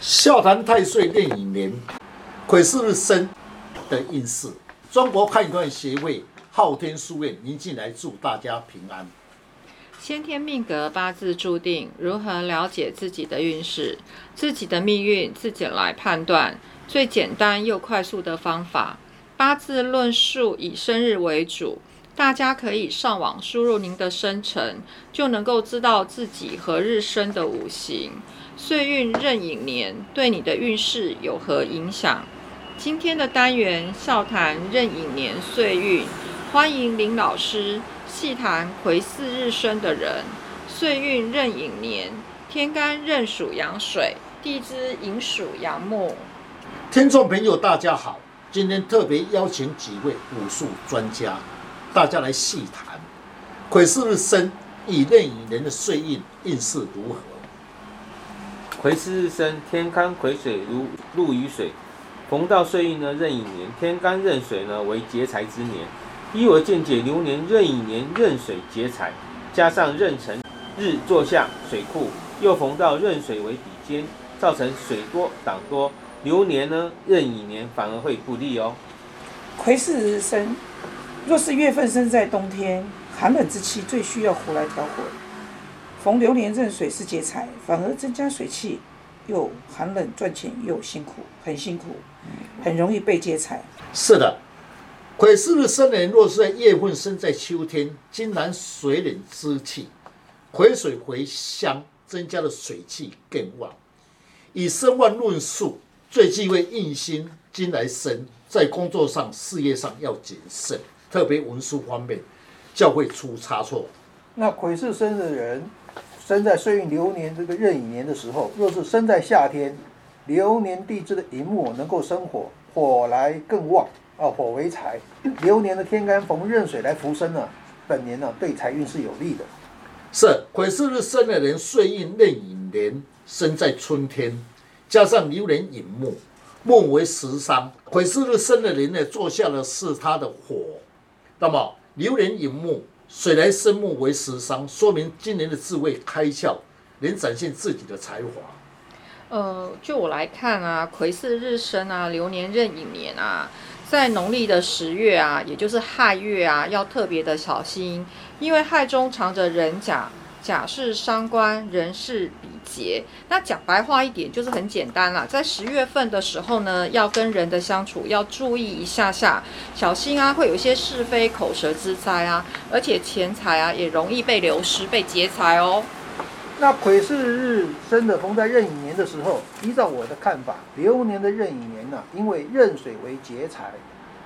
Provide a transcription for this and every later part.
笑谈太岁炼影年，癸巳日生的运势。中国判断协会昊天书院，您进来祝大家平安。先天命格八字注定，如何了解自己的运势、自己的命运，自己来判断。最简单又快速的方法，八字论述以生日为主。大家可以上网输入您的生辰，就能够知道自己何日生的五行、岁运、壬寅年对你的运势有何影响。今天的单元笑谈壬寅年岁运，欢迎林老师细谈癸巳日生的人，岁运壬寅年，天干壬属阳水，地支寅属阳木。听众朋友，大家好，今天特别邀请几位武术专家。大家来细谈，癸巳日生以壬寅年的岁运运势如何？癸巳日生，天干癸水如入于水，逢到岁运呢壬寅年，天干壬水呢为劫财之年。依我见解，流年壬寅年壬水劫财，加上壬辰日坐下水库，又逢到壬水为比肩，造成水多挡多，流年呢壬寅年反而会不利哦。癸巳日生。若是月份生在冬天，寒冷之气最需要火来调和。逢流年壬水是劫财，反而增加水气，又寒冷赚钱又辛苦，很辛苦，很容易被劫财。是的，癸巳日生人若是在月份生在秋天，金然水冷之气，癸水回乡，增加了水气更旺。以生旺论述，最忌讳印星金来生，在工作上、事业上要谨慎。特别文书方面，较会出差错。那癸巳生的人，生在岁运流年这个壬寅年的时候，若是生在夏天，流年地支的寅木能够生火，火来更旺啊，火为财。流年的天干逢壬水来扶生呢，本年呢对财运是有利的。是癸巳日生的人，岁运壬寅年生在春天，加上流年寅木，木为食伤。癸巳日生的人呢，坐下的是他的火。那么流年引木，水来生木为食伤，说明今年的智慧开窍，能展现自己的才华。呃，就我来看啊，癸巳日生啊，流年壬寅年啊，在农历的十月啊，也就是亥月啊，要特别的小心，因为亥中藏着人甲。甲是伤官，人是比劫。那讲白话一点，就是很简单啦。在十月份的时候呢，要跟人的相处要注意一下下，小心啊，会有一些是非口舌之灾啊，而且钱财啊也容易被流失、被劫财哦。那癸巳日生的逢在壬寅年的时候，依照我的看法，流年的壬寅年呢，因为壬水为劫财，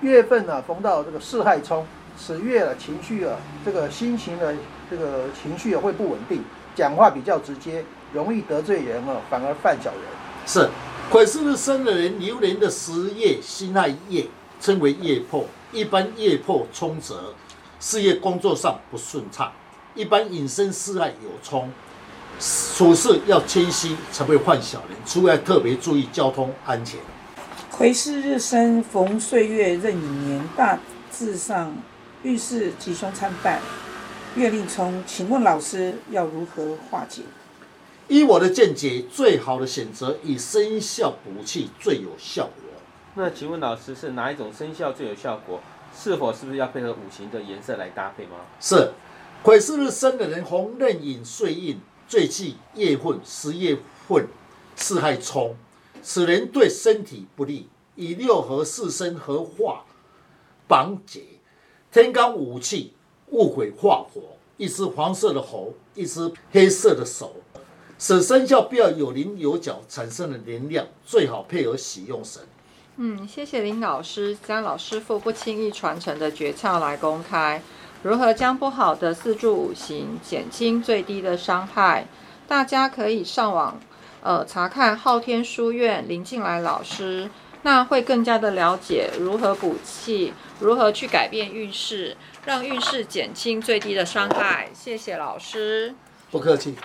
月份呢逢到这个四害冲。此月了，情绪啊，这个心情的这个情绪啊会不稳定，讲话比较直接，容易得罪人啊，反而犯小人。是癸巳日生的人，流年的十月辛亥月称为月破，一般月破冲折，事业工作上不顺畅，一般引申事害有冲，处事要谦虚，才会犯小人，除外特别注意交通安全。癸巳日生逢岁月壬寅年，大致上。遇事吉凶参半，月令冲，请问老师要如何化解？依我的见解，最好的选择以生肖补气最有效果。那请问老师是哪一种生肖最有效果？是否是不是要配合五行的颜色来搭配吗？是，癸巳日生的人，红刃引岁印最忌夜混、十夜混、四害冲，此人对身体不利。以六合四生合化绑解。天干五气，戊癸化火，一只黄色的猴，一只黑色的手，使生肖必要有棱有角，产生的能量最好配合喜用神。嗯，谢谢林老师将老师傅不轻易传承的诀窍来公开，如何将不好的四柱五行减轻最低的伤害？大家可以上网呃查看昊天书院林静来老师。那会更加的了解如何补气，如何去改变运势，让运势减轻最低的伤害。谢谢老师，不客气。